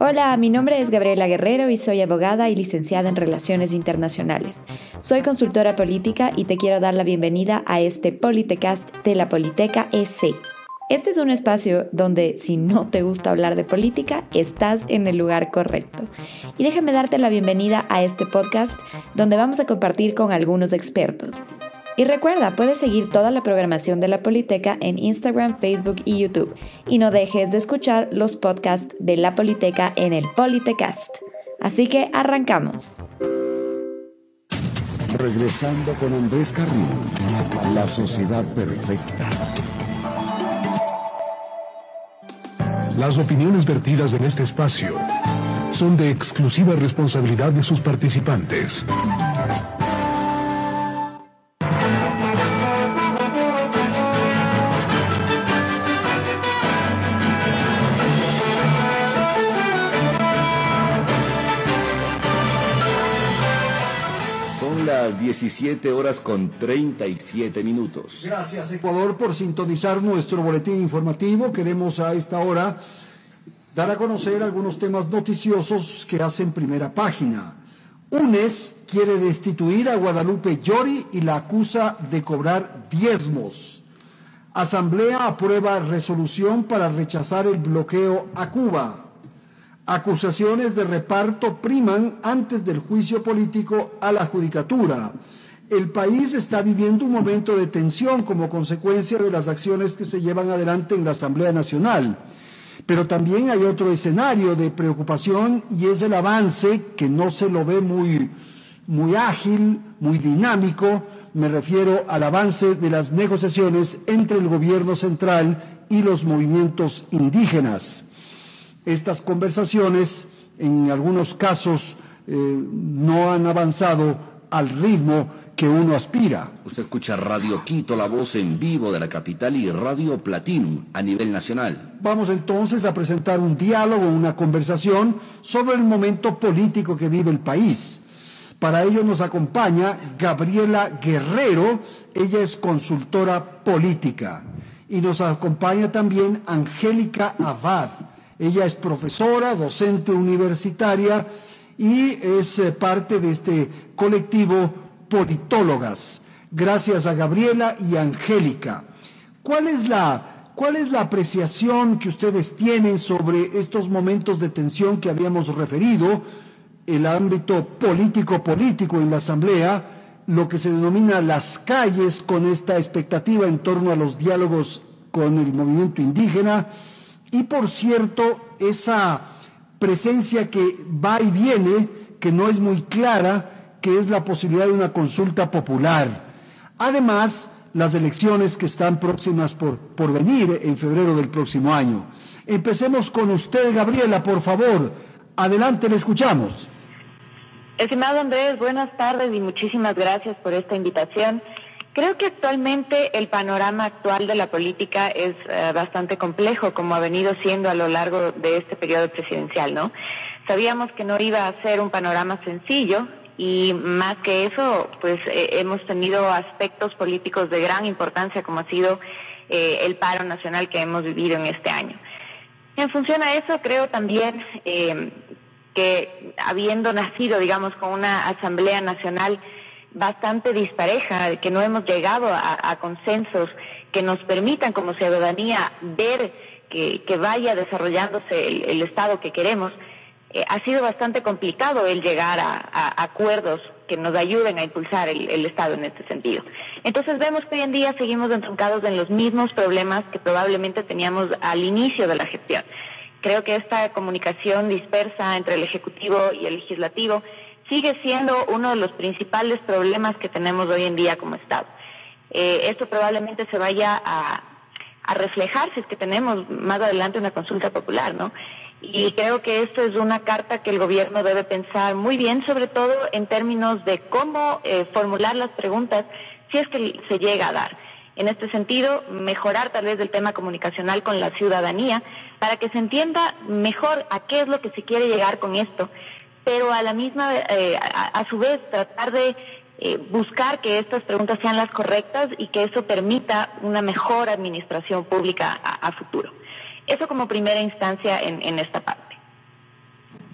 Hola, mi nombre es Gabriela Guerrero y soy abogada y licenciada en Relaciones Internacionales. Soy consultora política y te quiero dar la bienvenida a este Politecast de la Politeca EC. Este es un espacio donde si no te gusta hablar de política, estás en el lugar correcto. Y déjame darte la bienvenida a este podcast donde vamos a compartir con algunos expertos. Y recuerda, puedes seguir toda la programación de la Politeca en Instagram, Facebook y YouTube. Y no dejes de escuchar los podcasts de la Politeca en el Politecast. Así que arrancamos. Regresando con Andrés Carrión, la sociedad perfecta. Las opiniones vertidas en este espacio son de exclusiva responsabilidad de sus participantes. 17 horas con 37 minutos. Gracias Ecuador por sintonizar nuestro boletín informativo. Queremos a esta hora dar a conocer algunos temas noticiosos que hacen primera página. UNES quiere destituir a Guadalupe Llori y la acusa de cobrar diezmos. Asamblea aprueba resolución para rechazar el bloqueo a Cuba. Acusaciones de reparto priman antes del juicio político a la judicatura. El país está viviendo un momento de tensión como consecuencia de las acciones que se llevan adelante en la Asamblea Nacional. Pero también hay otro escenario de preocupación y es el avance que no se lo ve muy, muy ágil, muy dinámico. Me refiero al avance de las negociaciones entre el gobierno central y los movimientos indígenas. Estas conversaciones, en algunos casos, eh, no han avanzado al ritmo que uno aspira. Usted escucha Radio Quito, la voz en vivo de la capital y Radio Platinum a nivel nacional. Vamos entonces a presentar un diálogo, una conversación sobre el momento político que vive el país. Para ello nos acompaña Gabriela Guerrero, ella es consultora política. Y nos acompaña también Angélica Abad, ella es profesora, docente universitaria y es eh, parte de este colectivo Politólogas. Gracias a Gabriela y Angélica. ¿Cuál es la, cuál es la apreciación que ustedes tienen sobre estos momentos de tensión que habíamos referido, el ámbito político-político en la Asamblea, lo que se denomina las calles con esta expectativa en torno a los diálogos con el movimiento indígena? Y por cierto, esa presencia que va y viene, que no es muy clara, que es la posibilidad de una consulta popular. Además, las elecciones que están próximas por, por venir en febrero del próximo año. Empecemos con usted, Gabriela, por favor. Adelante, le escuchamos. Estimado Andrés, buenas tardes y muchísimas gracias por esta invitación. Creo que actualmente el panorama actual de la política es uh, bastante complejo, como ha venido siendo a lo largo de este periodo presidencial, ¿no? Sabíamos que no iba a ser un panorama sencillo y más que eso, pues eh, hemos tenido aspectos políticos de gran importancia, como ha sido eh, el paro nacional que hemos vivido en este año. En función a eso, creo también eh, que habiendo nacido, digamos, con una Asamblea Nacional, bastante dispareja, que no hemos llegado a, a consensos que nos permitan como ciudadanía ver que, vaya desarrollándose el, Estado que queremos, eh, ha sido bastante complicado el llegar a, acuerdos que nos ayuden a impulsar el, el, Estado en este sentido. Entonces vemos que hoy en día seguimos entroncados en los mismos problemas que probablemente teníamos al inicio de la gestión. Creo que esta comunicación dispersa entre el Ejecutivo y el Legislativo sigue siendo uno de los principales problemas que tenemos hoy en día como Estado. Eh, esto probablemente se vaya a, reflejar si es que tenemos más adelante una consulta popular, ¿no? Y creo que esto es una carta que el gobierno debe pensar muy bien, sobre todo en términos de cómo eh, formular las preguntas si es que se llega a dar. En este sentido, mejorar tal vez el tema comunicacional con la ciudadanía para que se entienda mejor a qué es lo que se quiere llegar con esto pero a la misma, eh, a, su vez, tratar de eh, buscar que estas preguntas sean las correctas y que eso permita una mejor administración pública a, futuro. Eso como primera instancia en, en esta parte.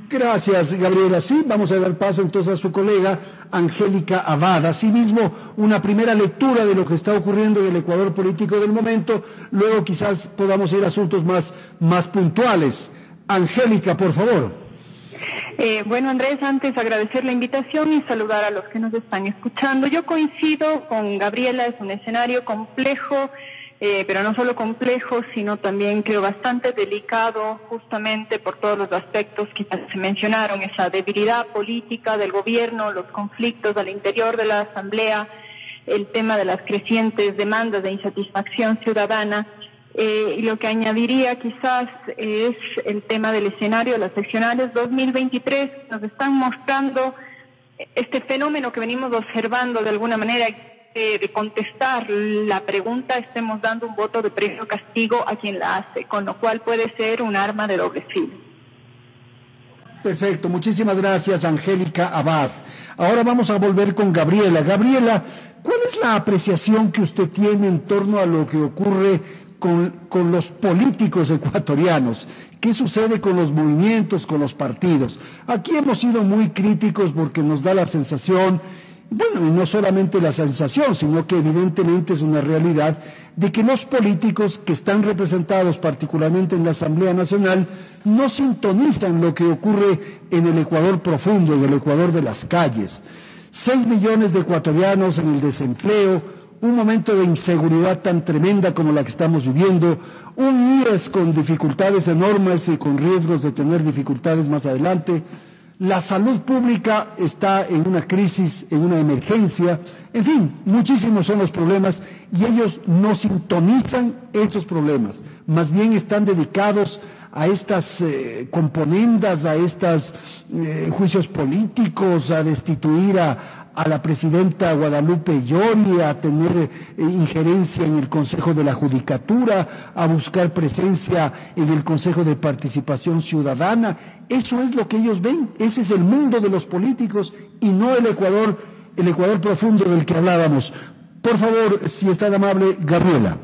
Gracias, Gabriela. Sí, vamos a dar paso entonces a su colega Angélica Abad. Asimismo, una primera lectura de lo que está ocurriendo en el Ecuador político del momento. Luego quizás podamos ir a asuntos más, más puntuales. Angélica, por favor. Eh, bueno, Andrés, antes agradecer la invitación y saludar a los que nos están escuchando. Yo coincido con Gabriela, es un escenario complejo eh, pero no solo complejo, sino también creo bastante delicado, justamente por todos los aspectos que se mencionaron, esa debilidad política del gobierno, los conflictos al interior de la Asamblea, el tema de las crecientes demandas de insatisfacción ciudadana. Eh, y lo que añadiría quizás es el tema del escenario de las seccionales 2023. Nos están mostrando este fenómeno que venimos observando de alguna manera de contestar la pregunta estemos dando un voto de premio castigo a quien la hace, con lo cual puede ser un arma de doble filo. Perfecto, muchísimas gracias Angélica Abad. Ahora vamos a volver con Gabriela. Gabriela, ¿cuál es la apreciación que usted tiene en torno a lo que ocurre con, los políticos ecuatorianos. ¿Qué sucede con los movimientos, con los partidos? Aquí hemos sido muy críticos porque nos da la sensación bueno, y no solamente la sensación, sino que evidentemente es una realidad de que los políticos que están representados particularmente en la Asamblea Nacional no sintonizan lo que ocurre en el Ecuador profundo, en el Ecuador de las calles. Seis millones de ecuatorianos en el desempleo, un momento de inseguridad tan tremenda como la que estamos viviendo, un IES con dificultades enormes y con riesgos de tener dificultades más adelante. La salud pública está en una crisis, en una emergencia, en fin, muchísimos son los problemas y ellos no sintonizan esos problemas, más bien están dedicados a estas eh, componendas, a estos eh, juicios políticos, a destituir a, a la presidenta Guadalupe Llori a tener eh, injerencia en el Consejo de la Judicatura, a buscar presencia en el Consejo de Participación Ciudadana. Eso es lo que ellos ven, ese es el mundo de los políticos y no el Ecuador, el Ecuador profundo del que hablábamos. Por favor, si está amable, Gabriela.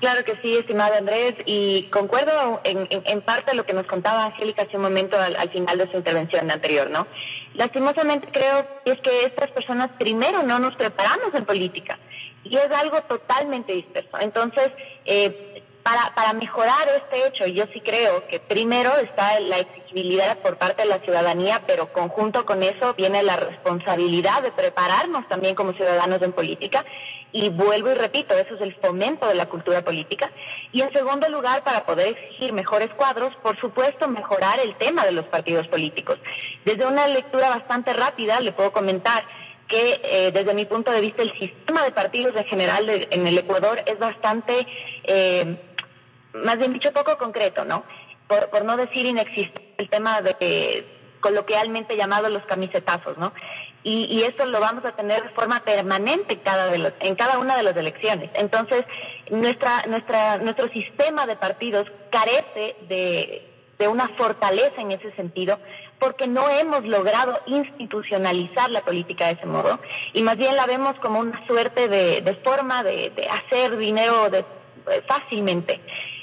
Claro que sí, estimado Andrés, y concuerdo en, parte lo que nos contaba Angélica hace un momento al, al, final de su intervención anterior, ¿no? Lastimosamente creo que es que estas personas primero no nos preparamos en política y es algo totalmente disperso. Entonces, eh, para, para mejorar este hecho, yo sí creo que primero está la exigibilidad por parte de la ciudadanía, pero conjunto con eso viene la responsabilidad de prepararnos también como ciudadanos en política y vuelvo y repito, eso es el fomento de la cultura política. Y en segundo lugar, para poder exigir mejores cuadros, por supuesto, mejorar el tema de los partidos políticos. Desde una lectura bastante rápida, le puedo comentar que eh, desde mi punto de vista el sistema de partidos en general en el Ecuador es bastante, eh, más bien dicho, poco concreto, ¿no? Por, por no decir inexistente el tema de coloquialmente llamado los camisetazos, ¿no? Y, y esto lo vamos a tener de forma permanente cada de en cada una de las elecciones. Entonces, nuestra, nuestra, nuestro sistema de partidos carece de, de una fortaleza en ese sentido porque no hemos logrado institucionalizar la política de ese modo y más bien la vemos como una suerte de, de forma de, de, hacer dinero de, fácilmente.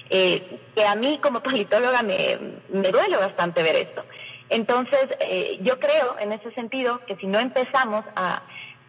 Eh, que a mí como politóloga me duele bastante ver esto. Entonces, eh, yo creo en ese sentido que si no empezamos a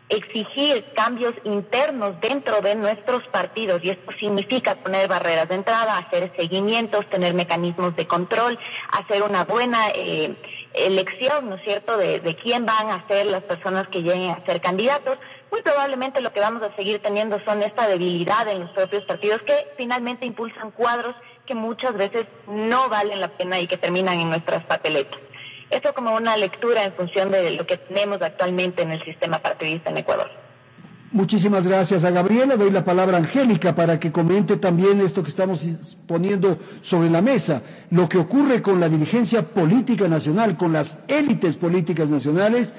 exigir cambios internos dentro de nuestros partidos, y esto significa poner barreras de entrada, hacer seguimientos, tener mecanismos de control, hacer una buena eh, elección, ¿no es cierto?, de, de quién van a ser las personas que lleguen a ser candidatos, muy probablemente lo que vamos a seguir teniendo son esta debilidad en los propios partidos que finalmente impulsan cuadros que muchas veces no valen la pena y que terminan en nuestras papeletas. Esto como una lectura en función de lo que tenemos actualmente en el sistema partidista en Ecuador. Muchísimas gracias a Gabriela. Doy la palabra a Angélica para que comente también esto que estamos poniendo sobre la mesa, lo que ocurre con la dirigencia política nacional, con las élites políticas nacionales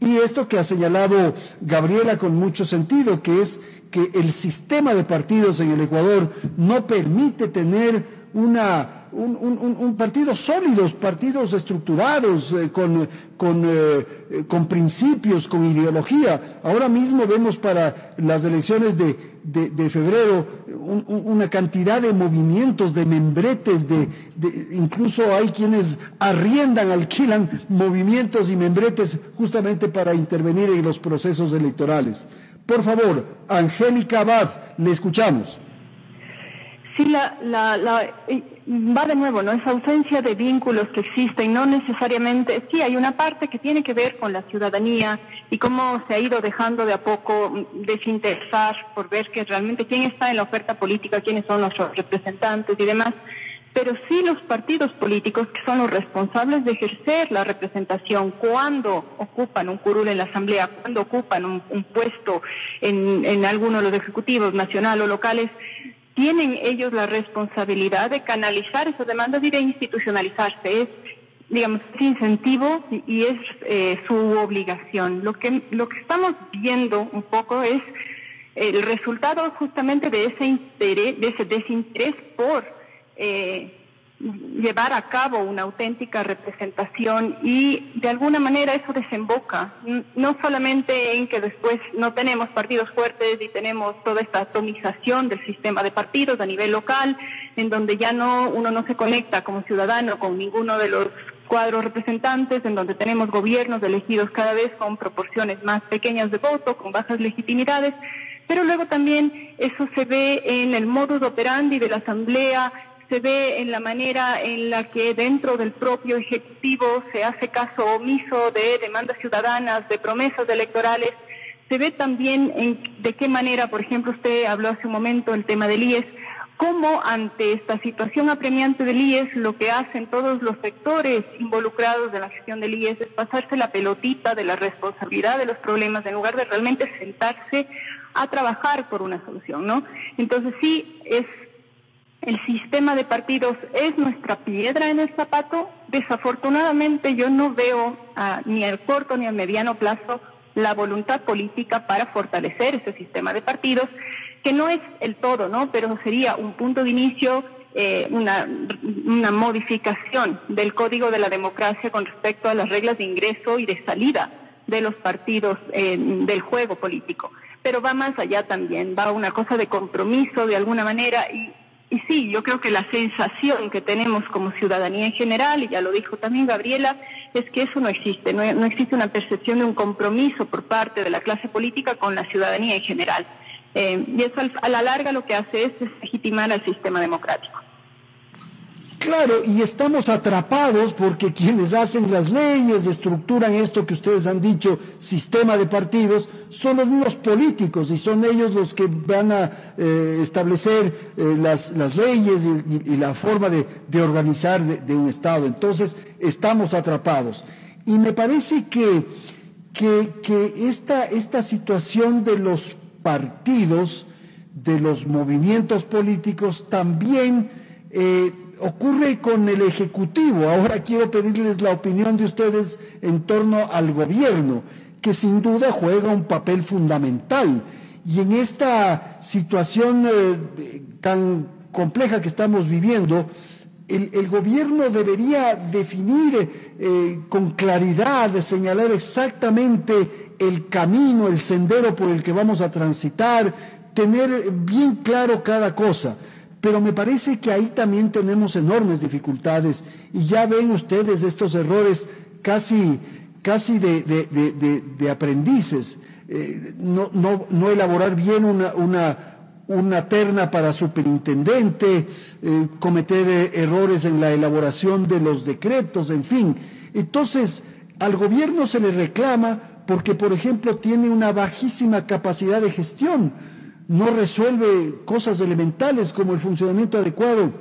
y esto que ha señalado Gabriela con mucho sentido, que es que el sistema de partidos en el Ecuador no permite tener una un, partidos sólidos, partidos estructurados, eh, con, con, eh, con, principios, con ideología. Ahora mismo vemos para las elecciones de, de, febrero una cantidad de movimientos, de membretes, de, incluso hay quienes arriendan, alquilan movimientos y membretes justamente para intervenir en los procesos electorales. Por favor, Angélica Abad, le escuchamos. Sí, la, la, la, va de nuevo, ¿no? Esa ausencia de vínculos que existen, no necesariamente, sí, hay una parte que tiene que ver con la ciudadanía y cómo se ha ido dejando de a poco desinteresar por ver que realmente quién está en la oferta política, quiénes son nuestros representantes y demás, pero sí los partidos políticos que son los responsables de ejercer la representación cuando ocupan un curul en la Asamblea, cuando ocupan un, puesto en, en alguno de los ejecutivos nacional o locales, tienen ellos la responsabilidad de canalizar esas demandas y de institucionalizarse. Es, digamos, incentivo y es eh, su obligación. Lo que, lo que estamos viendo un poco es el resultado justamente de ese interés, de ese desinterés por eh, llevar a cabo una auténtica representación y de alguna manera eso desemboca no solamente en que después no tenemos partidos fuertes y tenemos toda esta atomización del sistema de partidos a nivel local en donde ya no uno no se conecta como ciudadano con ninguno de los cuadros representantes en donde tenemos gobiernos elegidos cada vez con proporciones más pequeñas de voto, con bajas legitimidades, pero luego también eso se ve en el modus operandi de la Asamblea, se ve en la manera en la que dentro del propio Ejecutivo se hace caso omiso de demandas ciudadanas, de promesas electorales. Se ve también de qué manera, por ejemplo, usted habló hace un momento el tema del IES, cómo ante esta situación apremiante del IES lo que hacen todos los sectores involucrados de la gestión del IES es pasarse la pelotita de la responsabilidad de los problemas en lugar de realmente sentarse a trabajar por una solución, ¿no? Entonces sí es el sistema de partidos es nuestra piedra en el zapato. Desafortunadamente yo no veo ni al corto ni al mediano plazo la voluntad política para fortalecer ese sistema de partidos, que no es el todo, ¿no? Pero sería un punto de inicio, eh, una, una modificación del código de la democracia con respecto a las reglas de ingreso y de salida de los partidos eh, del juego político. Pero va más allá también, va una cosa de compromiso de alguna manera y y sí, yo creo que la sensación que tenemos como ciudadanía en general, y ya lo dijo también Gabriela, es que eso no existe, no, existe una percepción de un compromiso por parte de la clase política con la ciudadanía en general. Eh, y eso a la larga lo que hace es legitimar al sistema democrático. Claro, y estamos atrapados porque quienes hacen las leyes, estructuran esto que ustedes han dicho, sistema de partidos, son los mismos políticos y son ellos los que van a eh, establecer eh, las, las, leyes y, la forma de, organizar de, un Estado. Entonces, estamos atrapados. Y me parece que, que, que esta, esta situación de los partidos, de los movimientos políticos, también... Eh, ocurre con el Ejecutivo. Ahora quiero pedirles la opinión de ustedes en torno al gobierno, que sin duda juega un papel fundamental. Y en esta situación eh, tan compleja que estamos viviendo, el, gobierno debería definir eh, con claridad, señalar exactamente el camino, el sendero por el que vamos a transitar, tener bien claro cada cosa pero me parece que ahí también tenemos enormes dificultades. Y ya ven ustedes estos errores casi, casi de, aprendices, eh, no, elaborar bien una, terna para superintendente, eh, cometer errores en la elaboración de los decretos, en fin. Entonces, al gobierno se le reclama porque, por ejemplo, tiene una bajísima capacidad de gestión no resuelve cosas elementales como el funcionamiento adecuado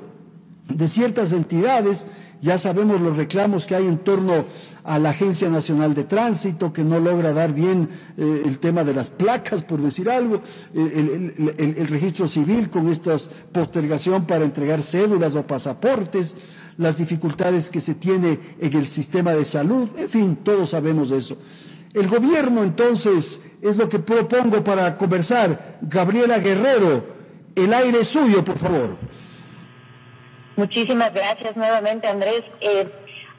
de ciertas entidades. Ya sabemos los reclamos que hay en torno a la Agencia Nacional de Tránsito, que no logra dar bien eh, el tema de las placas, por decir algo, el, registro civil con esta postergación para entregar cédulas o pasaportes, las dificultades que se tiene en el sistema de salud, en fin, todos sabemos eso. El gobierno entonces es lo que propongo para conversar. Gabriela Guerrero, el aire es suyo, por favor. Muchísimas gracias nuevamente, Andrés. Eh,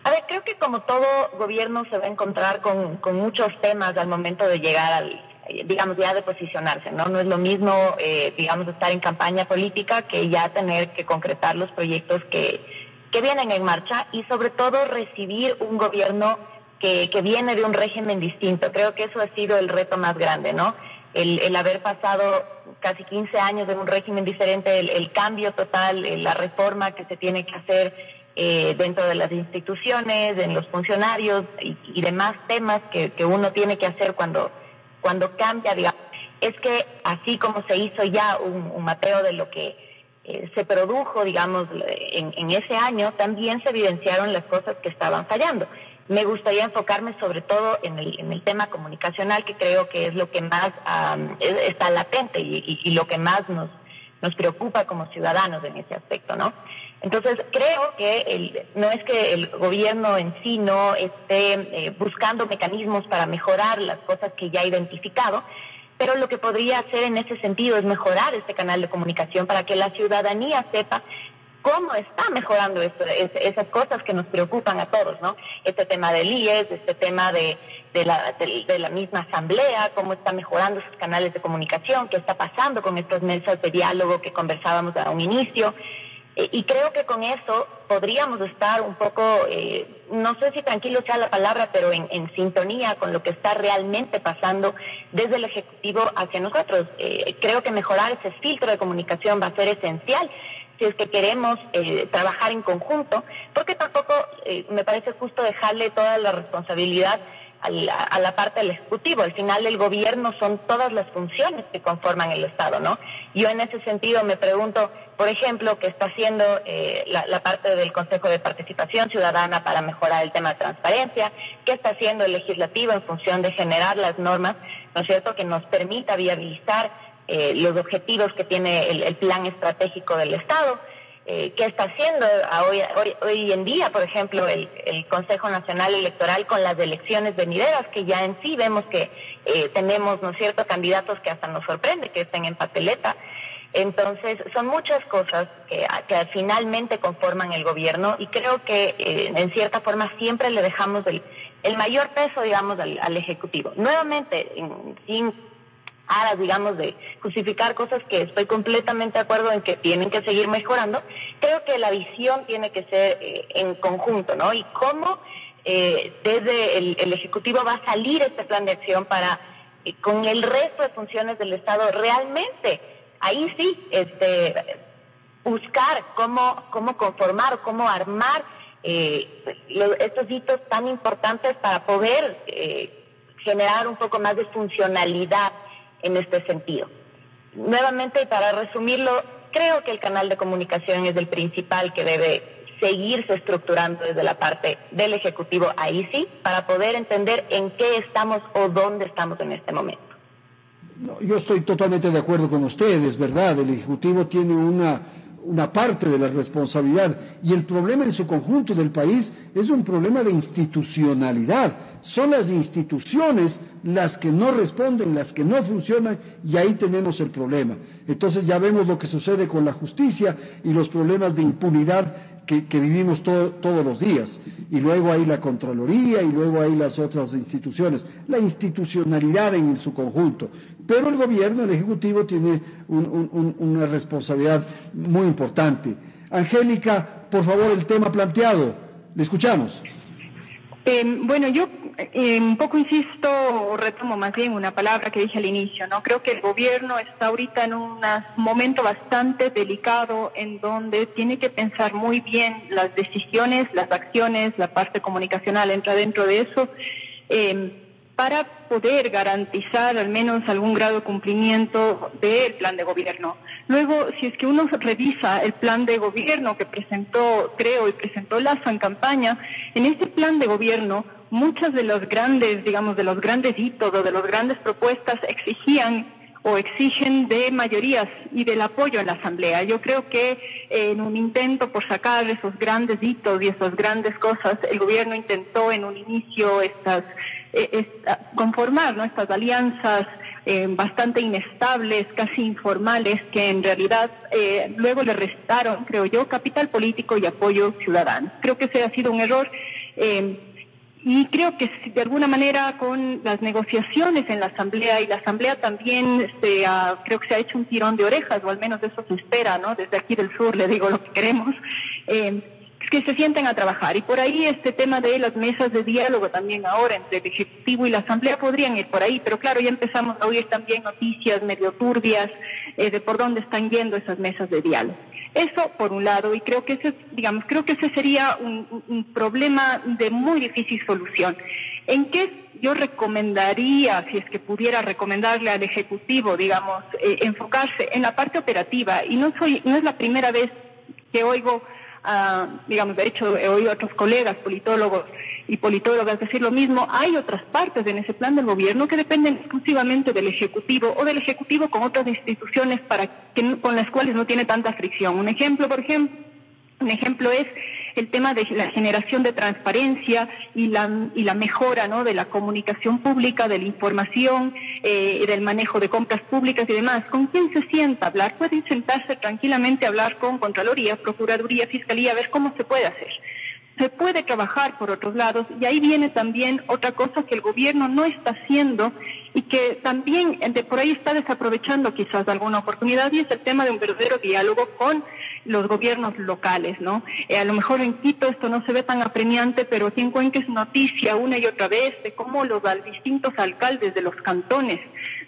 a ver, creo que como todo gobierno se va a encontrar con, con muchos temas al momento de llegar al, digamos, ya de posicionarse, ¿no? No es lo mismo, eh, digamos, estar en campaña política que ya tener que concretar los proyectos que, que vienen en marcha y sobre todo recibir un gobierno que, que viene de un régimen distinto. Creo que eso ha sido el reto más grande, ¿no? El, el haber pasado casi 15 años de un régimen diferente, el, el cambio total, la reforma que se tiene que hacer eh, dentro de las instituciones, en los funcionarios y, demás temas que, que, uno tiene que hacer cuando, cuando cambia, digamos, es que así como se hizo ya un, un mapeo de lo que eh, se produjo, digamos, en, en, ese año, también se evidenciaron las cosas que estaban fallando. Me gustaría enfocarme sobre todo en el, en el tema comunicacional, que creo que es lo que más um, está latente y, y, lo que más nos, nos preocupa como ciudadanos en ese aspecto, ¿no? Entonces, creo que el, no es que el gobierno en sí no esté eh, buscando mecanismos para mejorar las cosas que ya ha identificado, pero lo que podría hacer en ese sentido es mejorar este canal de comunicación para que la ciudadanía sepa cómo está mejorando esto, esas cosas que nos preocupan a todos, ¿no? Este tema del IES, este tema de, la, de, la misma asamblea, cómo está mejorando sus canales de comunicación, qué está pasando con estas mesas de diálogo que conversábamos a un inicio. Eh, y creo que con eso podríamos estar un poco, eh, no sé si tranquilo sea la palabra, pero en, en, sintonía con lo que está realmente pasando desde el Ejecutivo hacia nosotros. Eh, creo que mejorar ese filtro de comunicación va a ser esencial si es que queremos eh, trabajar en conjunto, porque tampoco eh, me parece justo dejarle toda la responsabilidad a la, a la, parte del Ejecutivo. Al final el gobierno son todas las funciones que conforman el Estado, ¿no? Yo en ese sentido me pregunto, por ejemplo, qué está haciendo eh, la, la, parte del Consejo de Participación Ciudadana para mejorar el tema de transparencia, qué está haciendo el legislativo en función de generar las normas, ¿no es cierto?, que nos permita viabilizar eh, los objetivos que tiene el, el plan estratégico del Estado. Eh, qué está haciendo hoy, hoy, hoy, en día, por ejemplo, el, el, Consejo Nacional Electoral con las elecciones venideras, que ya en sí vemos que eh, tenemos, ¿no es cierto?, candidatos que hasta nos sorprende que estén en papeleta. Entonces, son muchas cosas que, que finalmente conforman el gobierno y creo que eh, en cierta forma siempre le dejamos el, el mayor peso, digamos, al, al Ejecutivo. Nuevamente, sin aras, digamos, de justificar cosas que estoy completamente de acuerdo en que tienen que seguir mejorando, creo que la visión tiene que ser eh, en conjunto, ¿no? Y cómo eh, desde el, Ejecutivo va a salir este plan de acción para, eh, con el resto de funciones del Estado, realmente, ahí sí, este, buscar cómo, cómo conformar, cómo armar estos hitos tan importantes para poder generar un poco más de funcionalidad en este sentido. Nuevamente, para resumirlo, creo que el canal de comunicación es el principal que debe seguirse estructurando desde la parte del Ejecutivo ahí sí, para poder entender en qué estamos o dónde estamos en este momento. No, yo estoy totalmente de acuerdo con ustedes, ¿verdad? El Ejecutivo tiene una una parte de la responsabilidad y el problema en su conjunto del país es un problema de institucionalidad. Son las instituciones las que no responden, las que no funcionan y ahí tenemos el problema. Entonces ya vemos lo que sucede con la justicia y los problemas de impunidad que, que vivimos todo, todos los días. Y luego hay la Contraloría y luego hay las otras instituciones. La institucionalidad en su conjunto. Pero el gobierno, el Ejecutivo, tiene un, un, una responsabilidad muy importante. Angélica, por favor, el tema planteado. Le escuchamos. Eh, bueno, yo eh, un poco insisto, o retomo más bien una palabra que dije al inicio, ¿no? Creo que el gobierno está ahorita en un momento bastante delicado en donde tiene que pensar muy bien las decisiones, las acciones, la parte comunicacional entra dentro de eso. Eh, para poder garantizar al menos algún grado de cumplimiento del plan de gobierno. Luego, si es que uno revisa el plan de gobierno que presentó, creo, y presentó Lazo en campaña, en este plan de gobierno muchas de los grandes, digamos, de los grandes hitos o de las grandes propuestas exigían o exigen de mayorías y del apoyo en la Asamblea. Yo creo que en un intento por sacar esos grandes hitos y esas grandes cosas, el gobierno intentó en un inicio estas eh, conformar estas alianzas eh, bastante inestables, casi informales, que en realidad eh, luego le restaron, creo yo, capital político y apoyo ciudadano. Creo que ese ha sido un error. Eh, y creo que de alguna manera con las negociaciones en la Asamblea y la Asamblea también este, creo que se ha hecho un tirón de orejas, o al menos eso se espera, ¿no? Desde aquí del sur le digo lo que queremos. Eh, que se sienten a trabajar. Y por ahí este tema de las mesas de diálogo también ahora entre el Ejecutivo y la Asamblea podrían ir por ahí, pero claro, ya empezamos a oír también noticias medio turbias eh, de por dónde están yendo esas mesas de diálogo. Eso por un lado, y creo que ese, digamos, creo que ese sería un, problema de muy difícil solución. ¿En qué yo recomendaría, si es que pudiera recomendarle al Ejecutivo, digamos, eh, enfocarse en la parte operativa? Y no soy, no es la primera vez que oigo digamos, de hecho he oído a otros colegas, politólogos y politólogas decir lo mismo, hay otras partes en ese plan del gobierno que dependen exclusivamente del Ejecutivo o del Ejecutivo con otras instituciones para que, con las cuales no tiene tanta fricción. Un ejemplo, por ejemplo, un ejemplo es el tema de la generación de transparencia y la, y la mejora ¿no? de la comunicación pública, de la información, eh, del manejo de compras públicas y demás. ¿Con quién se sienta a hablar? Pueden sentarse tranquilamente a hablar con Contraloría, Procuraduría, Fiscalía, a ver cómo se puede hacer. Se puede trabajar por otros lados y ahí viene también otra cosa que el gobierno no está haciendo y que también de por ahí está desaprovechando quizás alguna oportunidad y es el tema de un verdadero diálogo con los gobiernos locales, ¿no? Eh, a lo mejor en Quito esto no se ve tan apremiante, pero aquí en noticia una y otra vez de cómo los distintos alcaldes de los cantones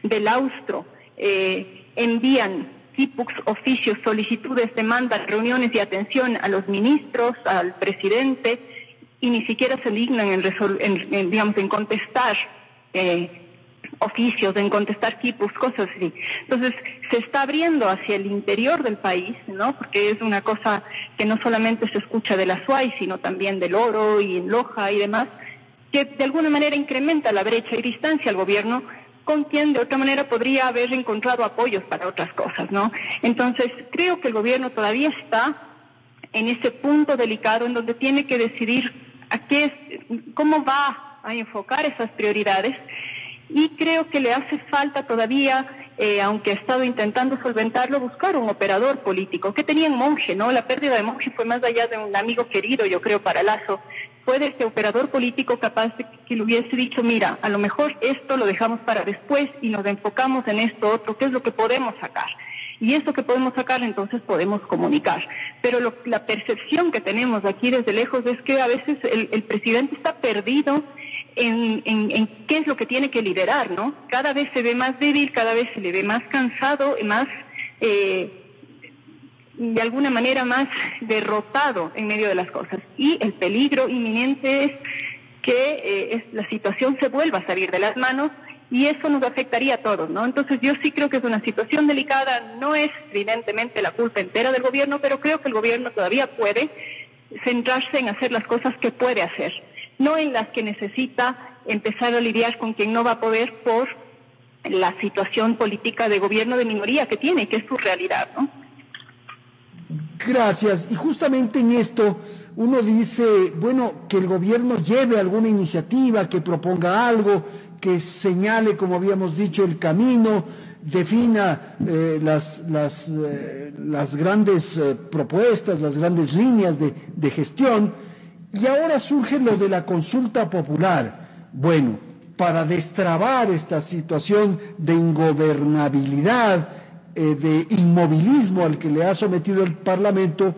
del Austro eh, envían tipux, oficios, solicitudes, demandas, reuniones y atención a los ministros, al presidente, y ni siquiera se dignan en, digamos, en contestar eh, oficios, en contestar tipos, cosas así. Entonces, se está abriendo hacia el interior del país, ¿no? Porque es una cosa que no solamente se escucha de la SUAI, sino también del oro y en Loja y demás, que de alguna manera incrementa la brecha y distancia al gobierno con quien de otra manera podría haber encontrado apoyos para otras cosas, ¿no? Entonces, creo que el gobierno todavía está en ese punto delicado en donde tiene que decidir a qué, cómo va a enfocar esas prioridades y creo que le hace falta todavía, eh, aunque ha estado intentando solventarlo, buscar un operador político. que tenía en Monje? no? La pérdida de Monje fue más allá de un amigo querido, yo creo, para Lazo. Fue de este operador político capaz de que le hubiese dicho, mira, a lo mejor esto lo dejamos para después y nos enfocamos en esto otro, ¿qué es lo que podemos sacar? Y esto que podemos sacar, entonces podemos comunicar. Pero la percepción que tenemos aquí desde lejos es que a veces el, el presidente está perdido en, en, qué es lo que tiene que liderar, ¿no? Cada vez se ve más débil, cada vez se le ve más cansado, más, eh, de alguna manera, más derrotado en medio de las cosas. Y el peligro inminente es que eh, la situación se vuelva a salir de las manos y eso nos afectaría a todos, ¿no? Entonces yo sí creo que es una situación delicada, no es evidentemente la culpa entera del gobierno, pero creo que el gobierno todavía puede centrarse en hacer las cosas que puede hacer no en las que necesita empezar a lidiar con quien no va a poder por la situación política de gobierno de minoría que tiene, que es su realidad, ¿no? Gracias. Y justamente en esto uno dice, bueno, que el gobierno lleve alguna iniciativa, que proponga algo, que señale, como habíamos dicho, el camino, defina eh, las, las, eh, las, grandes eh, propuestas, las grandes líneas de, de gestión y ahora surge lo de la consulta popular. Bueno, para destrabar esta situación de ingobernabilidad, eh, de inmovilismo al que le ha sometido el Parlamento,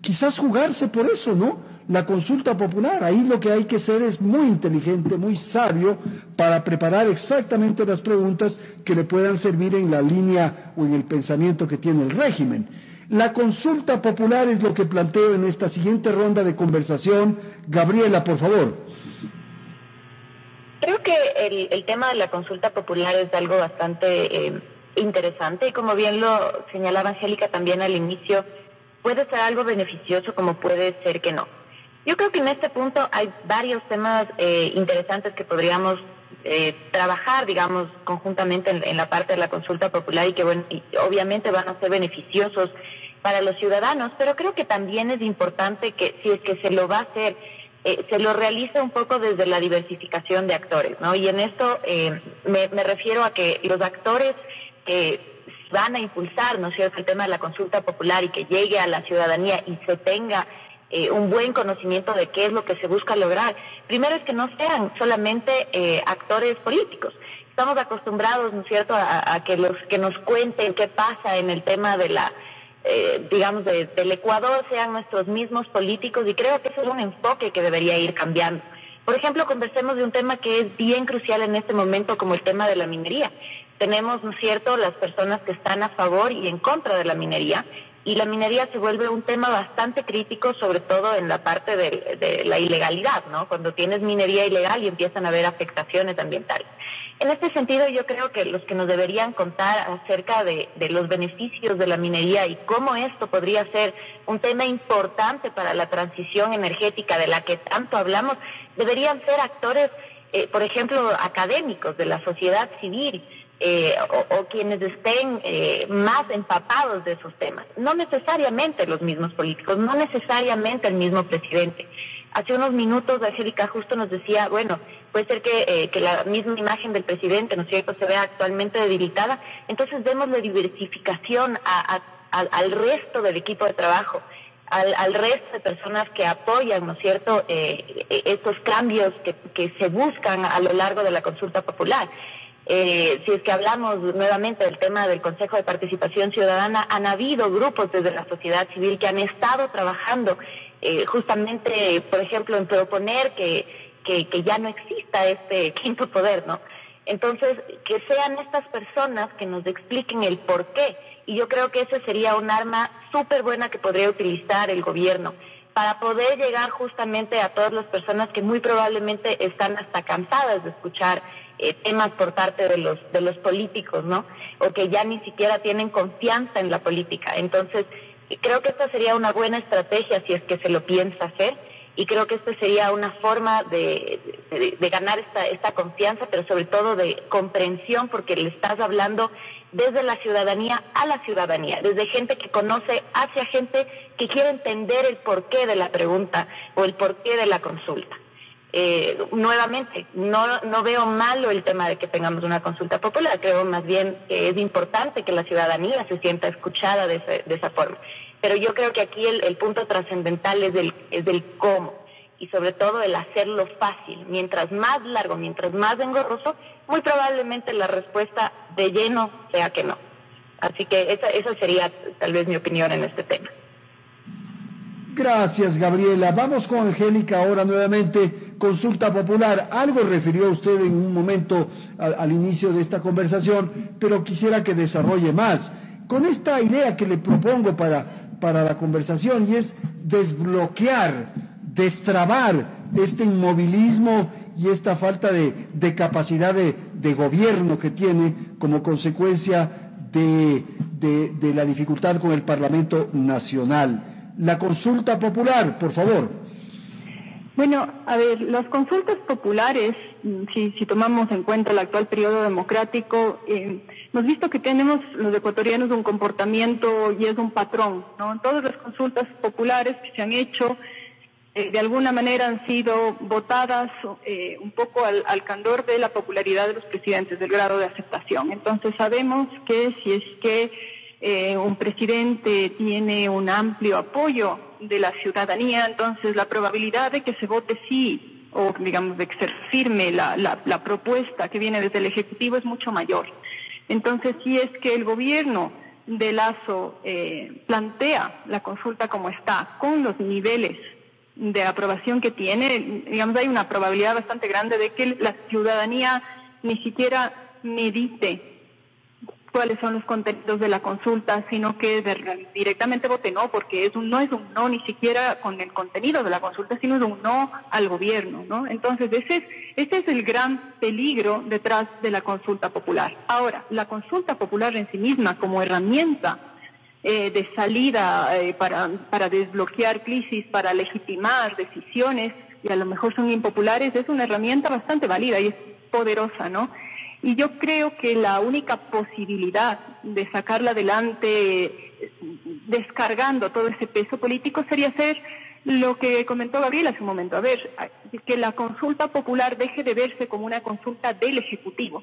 quizás jugarse por eso, ¿no? La consulta popular. Ahí lo que hay que ser es muy inteligente, muy sabio para preparar exactamente las preguntas que le puedan servir en la línea o en el pensamiento que tiene el régimen. La consulta popular es lo que planteo en esta siguiente ronda de conversación. Gabriela, por favor. Creo que el, tema de la consulta popular es algo bastante eh, interesante y como bien lo señalaba Angélica también al inicio, puede ser algo beneficioso como puede ser que no. Yo creo que en este punto hay varios temas eh, interesantes que podríamos eh, trabajar, digamos, conjuntamente en, la parte de la consulta popular y que bueno, obviamente van a ser beneficiosos para los ciudadanos, pero creo que también es importante que si es que se lo va a hacer, eh, se lo realice un poco desde la diversificación de actores, ¿no? Y en esto eh, me, me refiero a que los actores que van a impulsar, ¿no es cierto?, el tema de la consulta popular y que llegue a la ciudadanía y se tenga eh, un buen conocimiento de qué es lo que se busca lograr. Primero es que no sean solamente eh, actores políticos. Estamos acostumbrados, ¿no es cierto?, a, que los que nos cuenten qué pasa en el tema de la, eh, digamos, del Ecuador sean nuestros mismos políticos y creo que ese es un enfoque que debería ir cambiando. Por ejemplo, conversemos de un tema que es bien crucial en este momento como el tema de la minería. Tenemos, ¿no es cierto?, las personas que están a favor y en contra de la minería y la minería se vuelve un tema bastante crítico, sobre todo en la parte de, la ilegalidad, ¿no? Cuando tienes minería ilegal y empiezan a haber afectaciones ambientales. En este sentido, yo creo que los que nos deberían contar acerca de, los beneficios de la minería y cómo esto podría ser un tema importante para la transición energética de la que tanto hablamos, deberían ser actores, eh, por ejemplo, académicos de la sociedad civil, eh, o, quienes estén eh, más empapados de esos temas. No necesariamente los mismos políticos, no necesariamente el mismo presidente. Hace unos minutos Angélica justo nos decía, bueno, puede ser que, eh, que la misma imagen del presidente, ¿no es cierto?, se vea actualmente debilitada, entonces vemos la diversificación al resto del equipo de trabajo. Al, resto de personas que apoyan, ¿no es cierto?, estos cambios que, que se buscan a lo largo de la consulta popular. Eh, si es que hablamos nuevamente del tema del Consejo de Participación Ciudadana, han habido grupos desde la sociedad civil que han estado trabajando eh, justamente, por ejemplo, en proponer que, que, que, ya no exista este quinto poder, ¿no? Entonces, que sean estas personas que nos expliquen el por qué. Y yo creo que ese sería un arma súper buena que podría utilizar el gobierno para poder llegar justamente a todas las personas que muy probablemente están hasta cansadas de escuchar eh, temas por parte de los, de los políticos, ¿no? O que ya ni siquiera tienen confianza en la política. Entonces, creo que esta sería una buena estrategia si es que se lo piensa hacer y creo que esta sería una forma de, de, ganar esta, esta confianza, pero sobre todo de comprensión, porque le estás hablando desde la ciudadanía a la ciudadanía, desde gente que conoce hacia gente que quiere entender el porqué de la pregunta o el porqué de la consulta. Eh, nuevamente, no, no veo malo el tema de que tengamos una consulta popular, creo más bien que es importante que la ciudadanía se sienta escuchada de, esa forma. Pero yo creo que aquí el, punto trascendental es del, es del cómo y sobre todo el hacerlo fácil. Mientras más largo, mientras más engorroso, muy probablemente la respuesta de lleno sea que no. Así que esa, esa sería tal vez mi opinión en este tema. Gracias, Gabriela. Vamos con Angélica ahora nuevamente. Consulta popular. Algo refirió usted en un momento al, inicio de esta conversación, pero quisiera que desarrolle más. Con esta idea que le propongo para, para la conversación y es desbloquear, destrabar este inmovilismo y esta falta de, capacidad de, gobierno que tiene como consecuencia de, de la dificultad con el Parlamento Nacional la consulta popular, por favor. Bueno, a ver, las consultas populares, mm, si, si tomamos en cuenta el actual periodo democrático, eh, hemos visto que tenemos los ecuatorianos un comportamiento y es un patrón, ¿no? Todas las consultas populares que se han hecho, eh, de alguna manera han sido votadas eh, un poco al, candor de la popularidad de los presidentes, del grado de aceptación. Entonces sabemos que si es que eh, un presidente tiene un amplio apoyo de la ciudadanía, entonces la probabilidad de que se vote sí o digamos de que se firme la, propuesta que viene desde el Ejecutivo es mucho mayor. Entonces, si es que el gobierno de Lazo eh, plantea la consulta como está, con los niveles de aprobación que tiene, digamos, hay una probabilidad bastante grande de que la ciudadanía ni siquiera medite cuáles son los contenidos de la consulta, sino que directamente vote no, porque es un, no es un no ni siquiera con el contenido de la consulta, sino es un no al gobierno, ¿no? Entonces, ese es, ese es el gran peligro detrás de la consulta popular. Ahora, la consulta popular en sí misma como herramienta eh, de salida eh, para, para desbloquear crisis, para legitimar decisiones, y a lo mejor son impopulares, es una herramienta bastante válida y es poderosa, ¿no? Y yo creo que la única posibilidad de sacarla adelante descargando todo ese peso político sería hacer lo que comentó Gabriel hace un momento, a ver, que la consulta popular deje de verse como una consulta del Ejecutivo,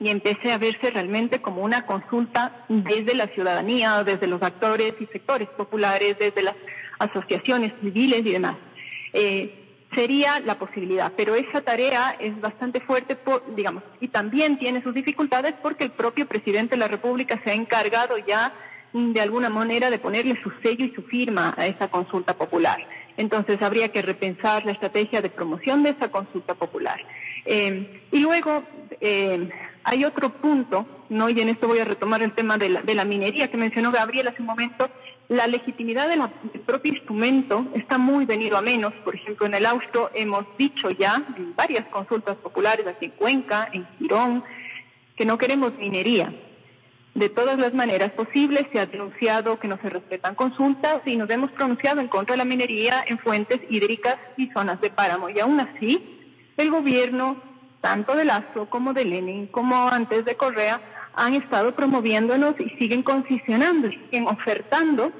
y empiece a verse realmente como una consulta desde la ciudadanía, desde los actores y sectores populares, desde las asociaciones civiles y demás. Eh, sería la posibilidad, pero esa tarea es bastante fuerte, digamos, y también tiene sus dificultades porque el propio presidente de la República se ha encargado ya de alguna manera de ponerle su sello y su firma a esa consulta popular. Entonces habría que repensar la estrategia de promoción de esa consulta popular. Eh, y luego, eh, hay otro punto, ¿no? y en esto voy a retomar el tema de la, de la minería que mencionó Gabriel hace un momento. La legitimidad del propio instrumento está muy venido a menos. Por ejemplo, en el Austro hemos dicho ya en varias consultas populares, aquí en Cuenca, en Girón, que no queremos minería. De todas las maneras posibles se ha denunciado que no se respetan consultas y nos hemos pronunciado en contra de la minería en fuentes hídricas y zonas de páramo. Y aún así, el gobierno tanto de Lazo como de Lenin, como antes de Correa, han estado promoviéndonos y siguen concesionando, siguen ofertando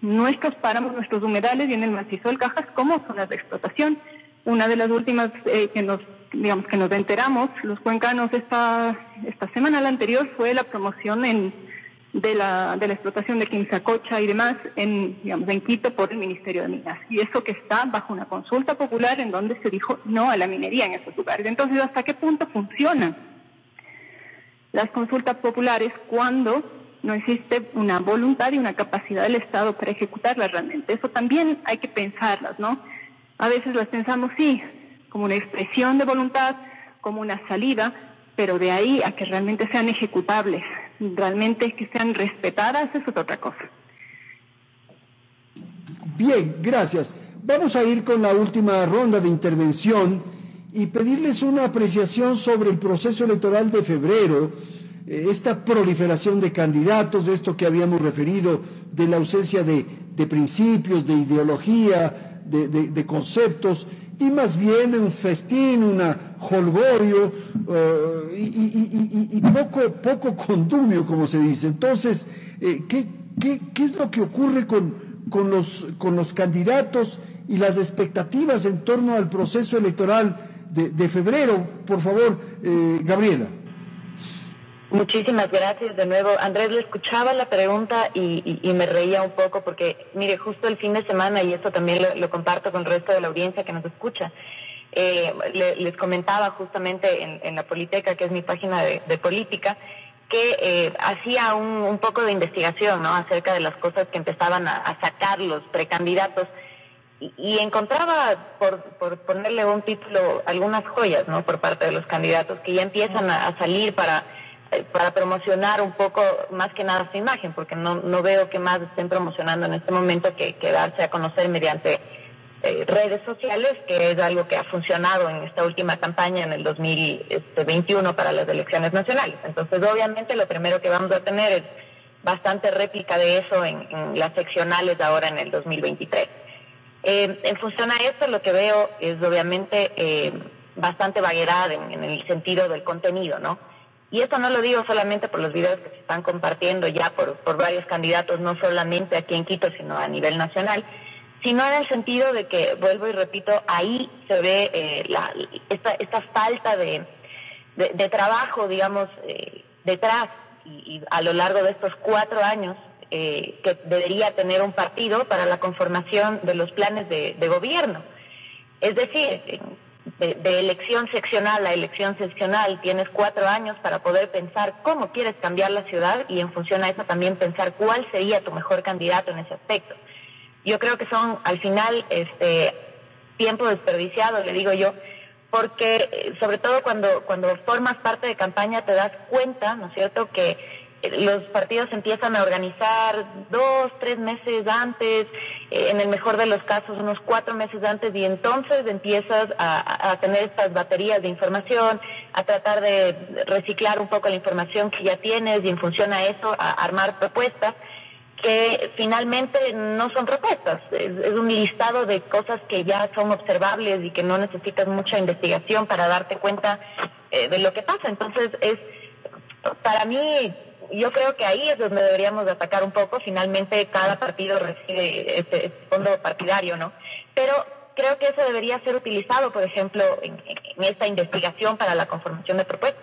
nuestros páramos, nuestros humedales y en el macizo del Cajas como zonas de explotación. Una de las últimas eh, que nos digamos que nos enteramos los cuencanos esta esta semana la anterior fue la promoción en de la, de la explotación de Quimsacocha y demás en, digamos, en Quito por el Ministerio de Minas. Y eso que está bajo una consulta popular en donde se dijo no a la minería en esos lugares. Entonces, ¿hasta qué punto funcionan las consultas populares cuando no existe una voluntad y una capacidad del Estado para ejecutarlas realmente? Eso también hay que pensarlas, ¿no? A veces las pensamos, sí, como una expresión de voluntad, como una salida, pero de ahí a que realmente sean ejecutables realmente que sean respetadas, eso es otra cosa. Bien, gracias. Vamos a ir con la última ronda de intervención y pedirles una apreciación sobre el proceso electoral de febrero, esta proliferación de candidatos, esto que habíamos referido, de la ausencia de, principios, de ideología, de conceptos y más bien un festín, una holgorio eh, y, poco, poco condumio, como se dice. Entonces, eh, ¿qué, qué, qué, es lo que ocurre con, con, los, con los candidatos y las expectativas en torno al proceso electoral de, de febrero? Por favor, eh, Gabriela. Muchísimas gracias de nuevo. Andrés, le escuchaba la pregunta y, me reía un poco porque, mire, justo el fin de semana, y esto también lo, comparto con el resto de la audiencia que nos escucha, eh, les comentaba justamente en, la Politeca, que es mi página de, política, que eh, hacía un, poco de investigación ¿no? acerca de las cosas que empezaban a, sacar los precandidatos y, encontraba, por, por, ponerle un título, algunas joyas ¿no? por parte de los candidatos que ya empiezan a salir para para promocionar un poco más que nada su imagen, porque no, no veo que más estén promocionando en este momento que, que darse a conocer mediante eh, redes sociales, que es algo que ha funcionado en esta última campaña en el 2021 para las elecciones nacionales. Entonces, obviamente, lo primero que vamos a tener es bastante réplica de eso en, las seccionales ahora en el 2023. Eh, en función a esto, lo que veo es obviamente bastante vaguedad en el sentido del contenido, ¿no? Y esto no lo digo solamente por los videos que se están compartiendo ya por, por varios candidatos, no solamente aquí en Quito, sino a nivel nacional, sino en el sentido de que, vuelvo y repito, ahí se ve eh, la, esta, esta falta de, de, trabajo, digamos, eh, detrás y, a lo largo de estos cuatro años eh, que debería tener un partido para la conformación de los planes de, de gobierno. Es decir, de, elección seccional a elección seccional, tienes cuatro años para poder pensar cómo quieres cambiar la ciudad y en función a eso también pensar cuál sería tu mejor candidato en ese aspecto. Yo creo que son al final este tiempo desperdiciado, le digo yo, porque eh, sobre todo cuando, cuando formas parte de campaña te das cuenta, ¿no es cierto?, que los partidos empiezan a organizar dos, tres meses antes, eh, en el mejor de los casos unos cuatro meses antes, y entonces empiezas a, tener estas baterías de información, a tratar de reciclar un poco la información que ya tienes y en función a eso a armar propuestas que finalmente no son propuestas, es, un listado de cosas que ya son observables y que no necesitas mucha investigación para darte cuenta eh, de lo que pasa. Entonces es, para mí, yo creo que ahí es donde deberíamos atacar un poco. Finalmente, cada partido recibe este fondo partidario, ¿no? Pero creo que eso debería ser utilizado, por ejemplo, en, esta investigación para la conformación de propuestas.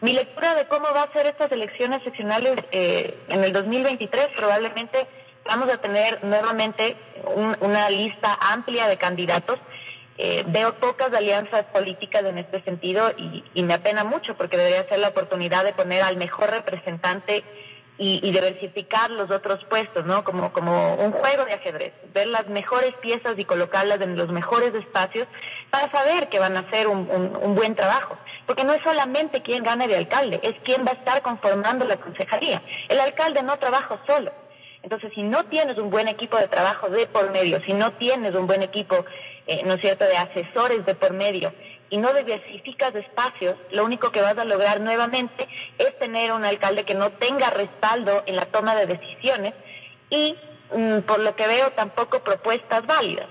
Mi lectura de cómo va a ser estas elecciones seccionales eh, en el 2023 probablemente vamos a tener nuevamente una lista amplia de candidatos. Eh, veo pocas alianzas políticas en este sentido y, me apena mucho porque debería ser la oportunidad de poner al mejor representante y, diversificar los otros puestos, ¿no? Como, como un juego de ajedrez, ver las mejores piezas y colocarlas en los mejores espacios para saber que van a hacer un, un, un buen trabajo. Porque no es solamente quién gane de alcalde, es quién va a estar conformando la concejalía. El alcalde no trabaja solo. Entonces, si no tienes un buen equipo de trabajo de por medio, si no tienes un buen equipo, eh, ¿no es cierto?, de asesores de por medio, y no diversificas espacios, lo único que vas a lograr nuevamente es tener un alcalde que no tenga respaldo en la toma de decisiones y, mm, por lo que veo, tampoco propuestas válidas.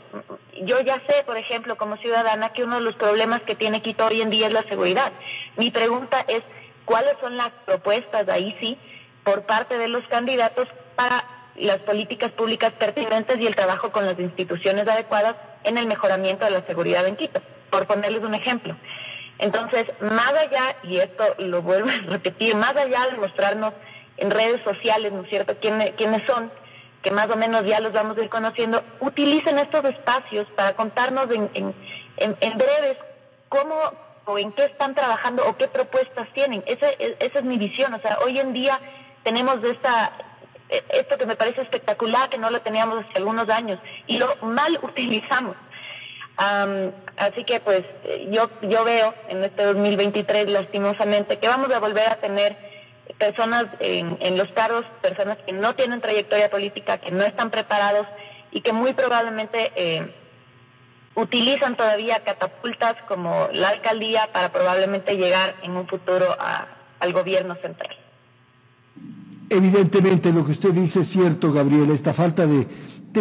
Yo ya sé, por ejemplo, como ciudadana, que uno de los problemas que tiene Quito hoy en día es la seguridad. Mi pregunta es, ¿cuáles son las propuestas, ahí sí, por parte de los candidatos para las políticas públicas pertinentes y el trabajo con las instituciones adecuadas en el mejoramiento de la seguridad en Quito, por ponerles un ejemplo. Entonces, más allá, y esto lo vuelvo a repetir, más allá de mostrarnos en redes sociales, ¿no es cierto?, quiénes, quiénes son, que más o menos ya los vamos a ir conociendo, utilicen estos espacios para contarnos en, en, breves cómo o en qué están trabajando o qué propuestas tienen. Esa, esa es mi visión. O sea, hoy en día tenemos esta esto que me parece espectacular, que no lo teníamos hace algunos años y lo mal utilizamos. Así que pues yo, yo veo en este 2023 lastimosamente que vamos a volver a tener personas en, en los cargos, personas que no tienen trayectoria política, que no están preparados y que muy probablemente eh, utilizan todavía catapultas como la alcaldía para probablemente llegar en un futuro al gobierno central. Evidentemente lo que usted dice es cierto, Gabriel, esta falta de,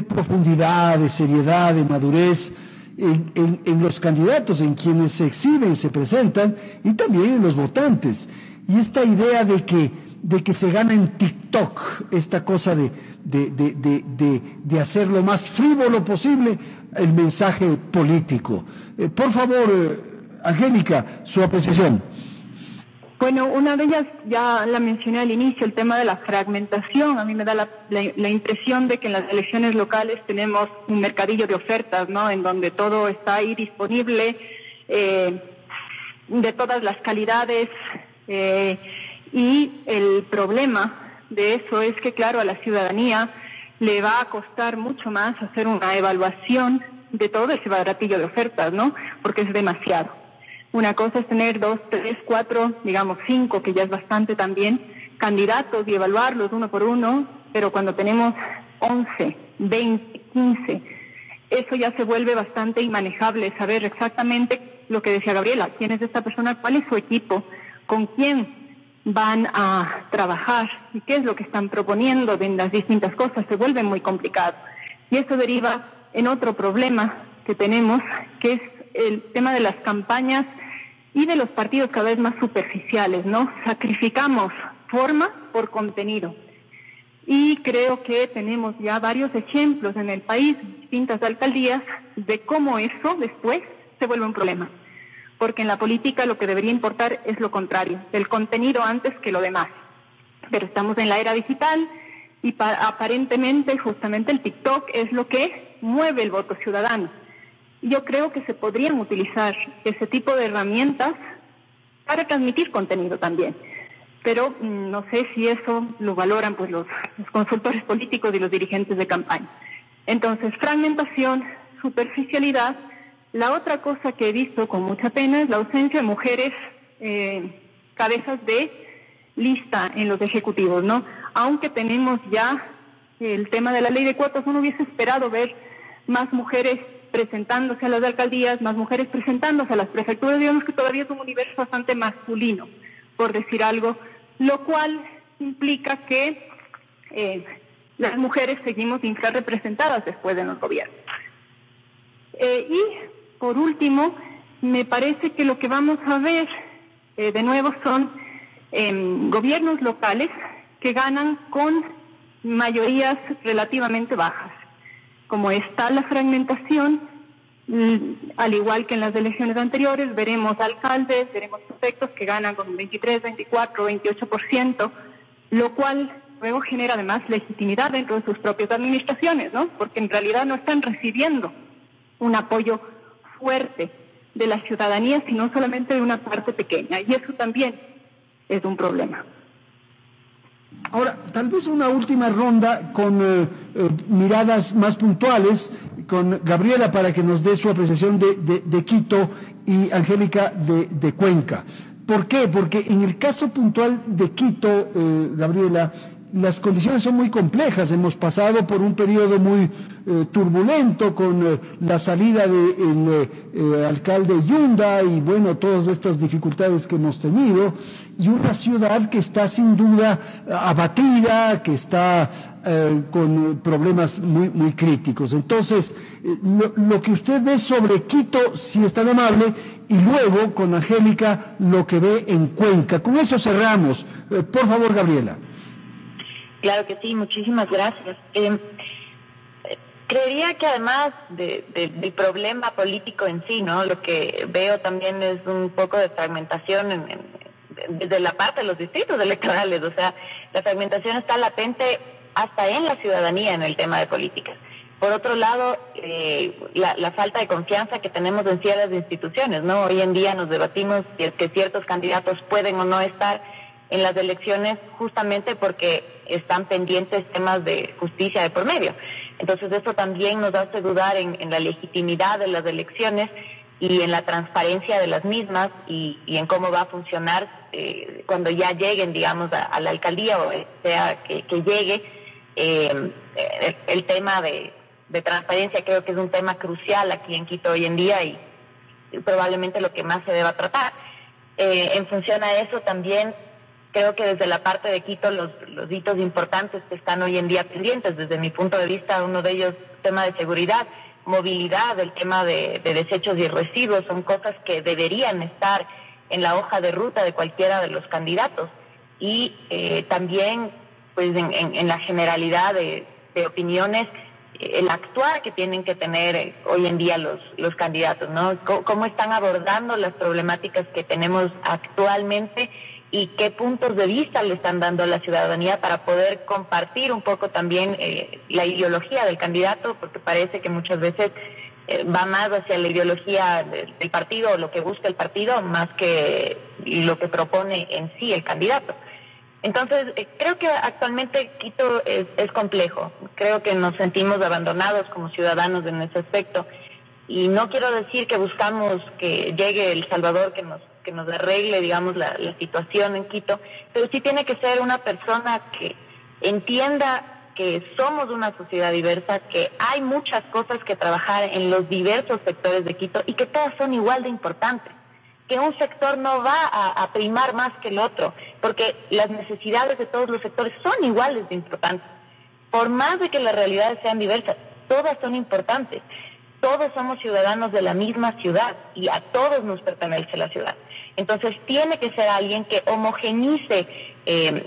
profundidad, de seriedad, de madurez en, los candidatos, en quienes se exhiben, se presentan, y también en los votantes. Y esta idea de que, de que se gana en TikTok, esta cosa de, de, de, de hacer lo más frívolo posible el mensaje político. Eh, por favor, eh, Angélica, su apreciación. Bueno, una de ellas ya la mencioné al inicio, el tema de la fragmentación. A mí me da la, impresión de que en las elecciones locales tenemos un mercadillo de ofertas, ¿no? En donde todo está ahí disponible, eh, de todas las calidades. Eh, y el problema de eso es que, claro, a la ciudadanía le va a costar mucho más hacer una evaluación de todo ese baratillo de ofertas, ¿no? Porque es demasiado. Una cosa es tener dos, tres, cuatro, digamos cinco, que ya es bastante también, candidatos y evaluarlos uno por uno, pero cuando tenemos once, veinte, quince, eso ya se vuelve bastante inmanejable, saber exactamente lo que decía Gabriela, quién es esta persona, cuál es su equipo, con quién van a trabajar y qué es lo que están proponiendo en las distintas cosas, se vuelve muy complicado. Y eso deriva en otro problema que tenemos, que es el tema de las campañas y de los partidos cada vez más superficiales, ¿no? Sacrificamos forma por contenido. Y creo que tenemos ya varios ejemplos en el país, distintas alcaldías, de cómo eso después se vuelve un problema. Porque en la política lo que debería importar es lo contrario, el contenido antes que lo demás. Pero estamos en la era digital y aparentemente justamente el TikTok es lo que mueve el voto ciudadano yo creo que se podrían utilizar ese tipo de herramientas para transmitir contenido también. Pero mm, no sé si eso lo valoran pues los, consultores políticos y los dirigentes de campaña. Entonces, fragmentación, superficialidad. La otra cosa que he visto con mucha pena es la ausencia de mujeres eh, cabezas de lista en los ejecutivos, ¿no? Aunque tenemos ya el tema de la ley de cuotas, uno hubiese esperado ver más mujeres presentándose a las alcaldías, más mujeres presentándose a las prefecturas, digamos que todavía es un universo bastante masculino, por decir algo, lo cual implica que eh, las mujeres seguimos infrarrepresentadas después de los gobiernos. Eh, y por último, me parece que lo que vamos a ver eh, de nuevo son em, gobiernos locales que ganan con mayorías relativamente bajas como está la fragmentación, Mm, al igual que en las elecciones anteriores, veremos alcaldes, veremos prefectos que ganan con 23, 24, 28%, lo cual luego genera además legitimidad dentro de sus propias administraciones, ¿no? Porque en realidad no están recibiendo un apoyo fuerte de la ciudadanía, sino solamente de una parte pequeña. Y eso también es un problema. Ahora, tal vez una última ronda con eh, eh, miradas más puntuales con Gabriela para que nos dé su apreciación de, Quito y Angélica de, Cuenca. ¿Por qué? Porque en el caso puntual de Quito, eh, Gabriela, las condiciones son muy complejas. Hemos pasado por un periodo muy eh, turbulento con eh, la salida del eh, alcalde Yunda y bueno, todas estas dificultades que hemos tenido. Y una ciudad que está sin duda abatida, que está con problemas muy, muy críticos. Entonces, lo, lo, que usted ve sobre Quito, si es tan amable, y luego con Angélica lo que ve en Cuenca. Con eso cerramos. por favor, Gabriela. Claro que sí, muchísimas gracias. Eh, creería que además del problema político en sí, ¿no? Lo que veo también es un poco de fragmentación en, desde la parte de los distritos electorales. O sea, la fragmentación está latente hasta en la ciudadanía en el tema de políticas. Por otro lado, eh, la, la, falta de confianza que tenemos en ciertas instituciones, ¿no? Hoy en día nos debatimos si es que ciertos candidatos pueden o no estar en las elecciones justamente porque están pendientes temas de justicia de por medio. Entonces eso también nos hace dudar en, la legitimidad de las elecciones y en la transparencia de las mismas y, en cómo va a funcionar eh, cuando ya lleguen, digamos, a, la alcaldía o sea que, llegue eh, el, tema de, transparencia creo que es un tema crucial aquí en Quito hoy en día y, probablemente lo que más se deba tratar. Eh, en función a eso también creo que desde la parte de Quito los, los hitos importantes que están hoy en día pendientes, desde mi punto de vista, uno de ellos, tema de seguridad, movilidad, el tema de, desechos y residuos, son cosas que deberían estar en la hoja de ruta de cualquiera de los candidatos. Y eh, también, pues en, la generalidad de, opiniones, el actuar que tienen que tener eh, hoy en día los, los candidatos, ¿no? cómo están abordando las problemáticas que tenemos actualmente y qué puntos de vista le están dando a la ciudadanía para poder compartir un poco también eh, la ideología del candidato, porque parece que muchas veces eh, va más hacia la ideología del, partido o lo que busca el partido más que lo que propone en sí el candidato. Entonces, eh, creo que actualmente Quito es, es complejo. Creo que nos sentimos abandonados como ciudadanos en ese aspecto. Y no quiero decir que buscamos que llegue el Salvador que nos que nos arregle, digamos, la, situación en Quito, pero sí tiene que ser una persona que entienda que somos una sociedad diversa, que hay muchas cosas que trabajar en los diversos sectores de Quito y que todas son igual de importantes, que un sector no va a, primar más que el otro, porque las necesidades de todos los sectores son iguales de importantes. Por más de que las realidades sean diversas, todas son importantes. Todos somos ciudadanos de la misma ciudad y a todos nos pertenece la ciudad. Entonces tiene que ser alguien que homogenice eh,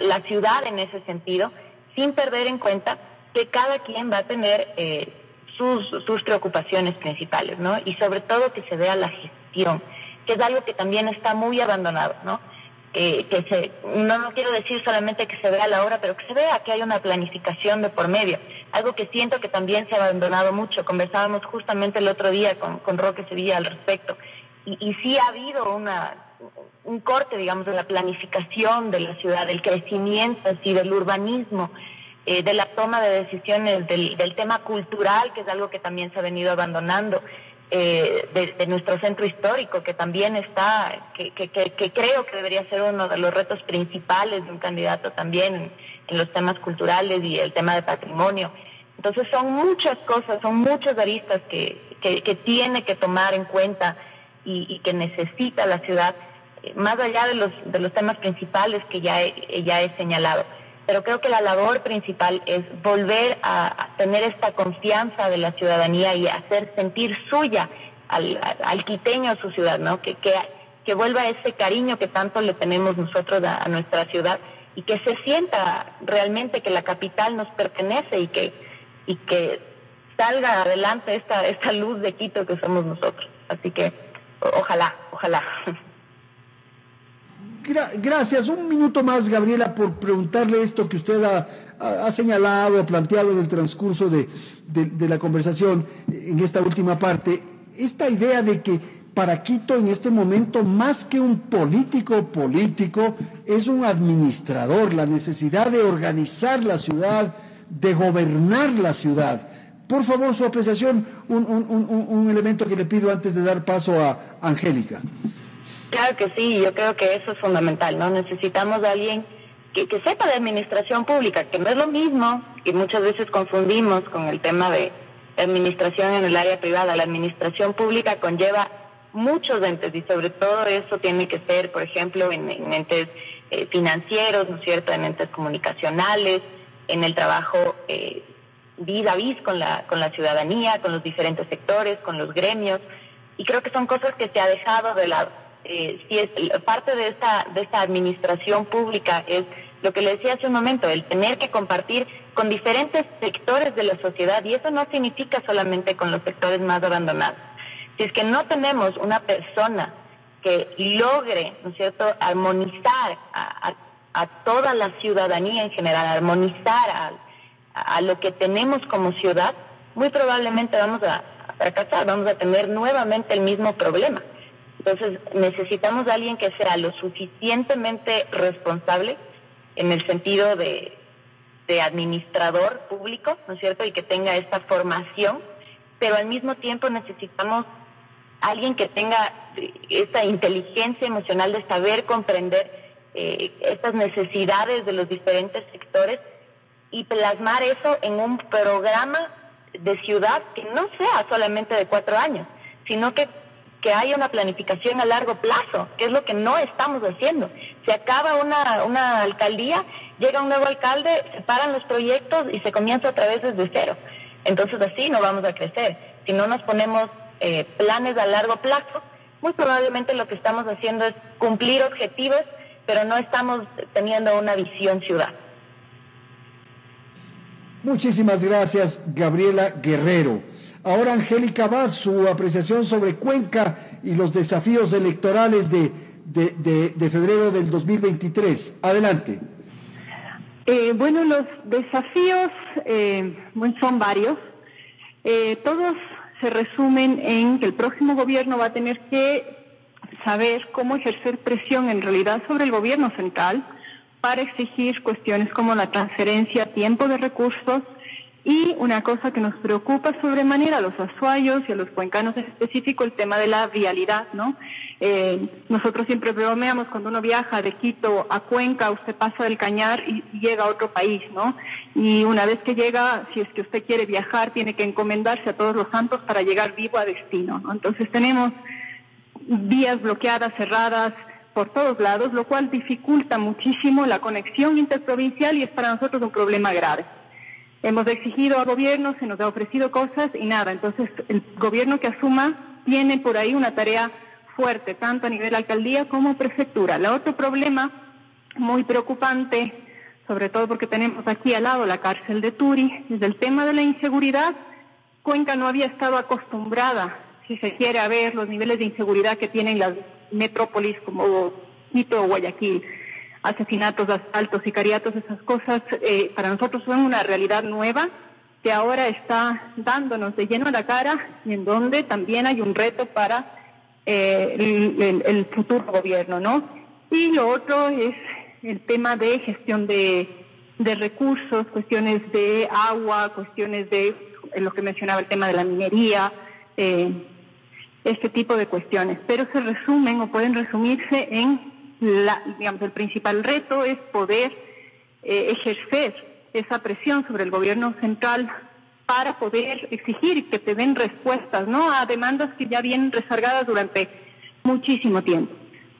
la, ciudad en ese sentido, sin perder en cuenta que cada quien va a tener eh, sus, preocupaciones principales, ¿no? Y sobre todo que se vea la gestión, que es algo que también está muy abandonado, ¿no? Eh, que se, no, no quiero decir solamente que se vea la hora, pero que se vea que hay una planificación de por medio. Algo que siento que también se ha abandonado mucho. Conversábamos justamente el otro día con, con Roque Sevilla al respecto y, sí ha habido una, un corte, digamos, de la planificación de la ciudad, del crecimiento así, del urbanismo, eh, de la toma de decisiones, del, tema cultural, que es algo que también se ha venido abandonando, eh, de, nuestro centro histórico, que también está, que, que, que, creo que debería ser uno de los retos principales de un candidato también en los temas culturales y el tema de patrimonio. Entonces son muchas cosas, son muchas aristas que, que tiene que tomar en cuenta y, que necesita la ciudad, eh, más allá de los, de los temas principales que ya he, ya he señalado. Pero creo que la labor principal es volver a, tener esta confianza de la ciudadanía y hacer sentir suya al, al quiteño su ciudad, ¿no? Que, que, que vuelva ese cariño que tanto le tenemos nosotros a, nuestra ciudad y que se sienta realmente que la capital nos pertenece y que, y que salga adelante esta, esta luz de Quito que somos nosotros. Así que ojalá, ojalá. gracias. Un minuto más, Gabriela, por preguntarle esto que usted ha, señalado, ha planteado en el transcurso de, la conversación en esta última parte. Esta idea de que para Quito en este momento, más que un político político, es un administrador, la necesidad de organizar la ciudad, de gobernar la ciudad. Por favor, su apreciación, un, un, un, elemento que le pido antes de dar paso a Angélica. Claro que sí, yo creo que eso es fundamental, ¿no? Necesitamos a alguien que, que sepa de administración pública, que no es lo mismo, que muchas veces confundimos con el tema de administración en el área privada. La administración pública conlleva muchos entes y sobre todo eso tiene que ser, por ejemplo, en, entes eh, financieros, ¿no es cierto?, en entes comunicacionales, en el trabajo eh, vis a vis con la, con la ciudadanía, con los diferentes sectores, con los gremios, y creo que son cosas que se ha dejado de lado. Eh, si es, parte de esta, de esta administración pública es lo que le decía hace un momento, el tener que compartir con diferentes sectores de la sociedad, y eso no significa solamente con los sectores más abandonados. Si es que no tenemos una persona que logre, ¿no es cierto?, armonizar a, a toda la ciudadanía en general, armonizar a, a, lo que tenemos como ciudad, muy probablemente vamos a, fracasar, vamos a tener nuevamente el mismo problema. Entonces necesitamos a alguien que sea lo suficientemente responsable en el sentido de, de administrador público, ¿no es cierto? Y que tenga esta formación, pero al mismo tiempo necesitamos alguien que tenga esta inteligencia emocional de saber comprender eh, estas necesidades de los diferentes sectores y plasmar eso en un programa de ciudad que no sea solamente de cuatro años, sino que, que haya una planificación a largo plazo, que es lo que no estamos haciendo. Se acaba una, una alcaldía, llega un nuevo alcalde, se paran los proyectos y se comienza otra vez desde cero. Entonces así no vamos a crecer. Si no nos ponemos eh, planes a largo plazo, muy probablemente lo que estamos haciendo es cumplir objetivos pero no estamos teniendo una visión ciudad. Muchísimas gracias, Gabriela Guerrero. Ahora, Angélica Abad, su apreciación sobre Cuenca y los desafíos electorales de, de, febrero del 2023. Adelante. Eh, bueno, los desafíos eh, son varios. Eh, todos se resumen en que el próximo gobierno va a tener que saber cómo ejercer presión en realidad sobre el gobierno central para exigir cuestiones como la transferencia a tiempo de recursos y una cosa que nos preocupa sobremanera a los azuayos y a los cuencanos en específico, el tema de la vialidad, ¿no? Eh, nosotros siempre bromeamos cuando uno viaja de Quito a Cuenca, usted pasa del Cañar y, llega a otro país, ¿no? Y una vez que llega, si es que usted quiere viajar, tiene que encomendarse a todos los santos para llegar vivo a destino, ¿no? Entonces tenemos vías bloqueadas, cerradas por todos lados, lo cual dificulta muchísimo la conexión interprovincial y es para nosotros un problema grave. Hemos exigido a gobierno, se nos ha ofrecido cosas y nada. Entonces, el gobierno que asuma tiene por ahí una tarea fuerte, tanto a nivel alcaldía como prefectura. El otro problema muy preocupante, sobre todo porque tenemos aquí al lado la cárcel de Turi, es el tema de la inseguridad. Cuenca no había estado acostumbrada si se quiere, a ver los niveles de inseguridad que tienen las metrópolis como Quito o Guayaquil. Asesinatos, asaltos, sicariatos, esas cosas eh, para nosotros son una realidad nueva que ahora está dándonos de lleno a la cara y en donde también hay un reto para eh, el, futuro gobierno, ¿no? Y lo otro es el tema de gestión de, de recursos, cuestiones de agua, cuestiones de lo que mencionaba el tema de la minería, eh, este tipo de cuestiones, pero se resumen o pueden resumirse en, la, digamos, el principal reto es poder eh, ejercer esa presión sobre el gobierno central para poder exigir que te den respuestas, ¿no? A demandas que ya vienen rezagadas durante muchísimo tiempo.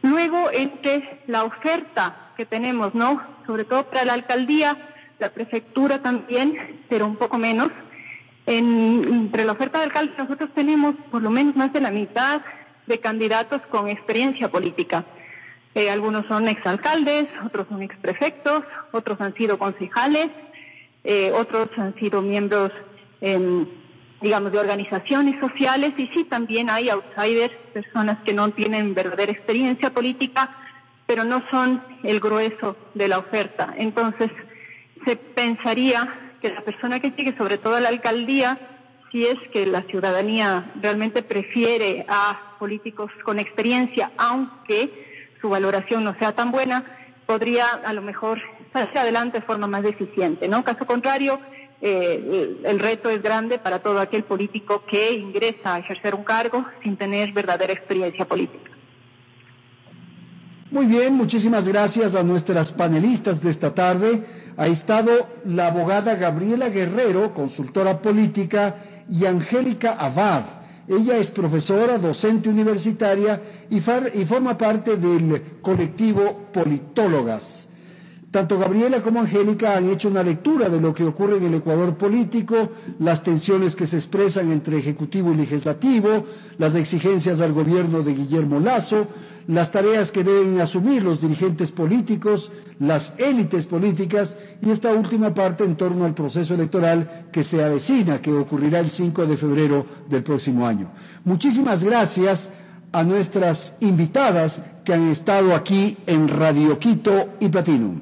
Luego, entre la oferta que tenemos, ¿no? Sobre todo para la alcaldía, la prefectura también, pero un poco menos, en, entre la oferta de alcalde nosotros tenemos por lo menos más de la mitad de candidatos con experiencia política. Eh, algunos son exalcaldes, otros son exprefectos, otros han sido concejales, eh, otros han sido miembros em, digamos, de organizaciones sociales y sí también hay outsiders, personas que no tienen verdadera experiencia política, pero no son el grueso de la oferta. Entonces, se pensaría que la persona que llegue, sobre todo a la alcaldía, si es que la ciudadanía realmente prefiere a políticos con experiencia, aunque su valoración no sea tan buena, podría a lo mejor hacia adelante de forma más eficiente. ¿no? Caso contrario, eh, el reto es grande para todo aquel político que ingresa a ejercer un cargo sin tener verdadera experiencia política. Muy bien, muchísimas gracias a nuestras panelistas de esta tarde. Ha estado la abogada Gabriela Guerrero, consultora política, y Angélica Abad. Ella es profesora, docente universitaria y, y forma parte del colectivo Politólogas. Tanto Gabriela como Angélica han hecho una lectura de lo que ocurre en el Ecuador político, las tensiones que se expresan entre Ejecutivo y Legislativo, las exigencias al gobierno de Guillermo Lazo, las tareas que deben asumir los dirigentes políticos, las élites políticas y esta última parte en torno al proceso electoral que se avecina, que ocurrirá el 5 de febrero del próximo año. Muchísimas gracias a nuestras invitadas que han estado aquí en Radio Quito y Platinum.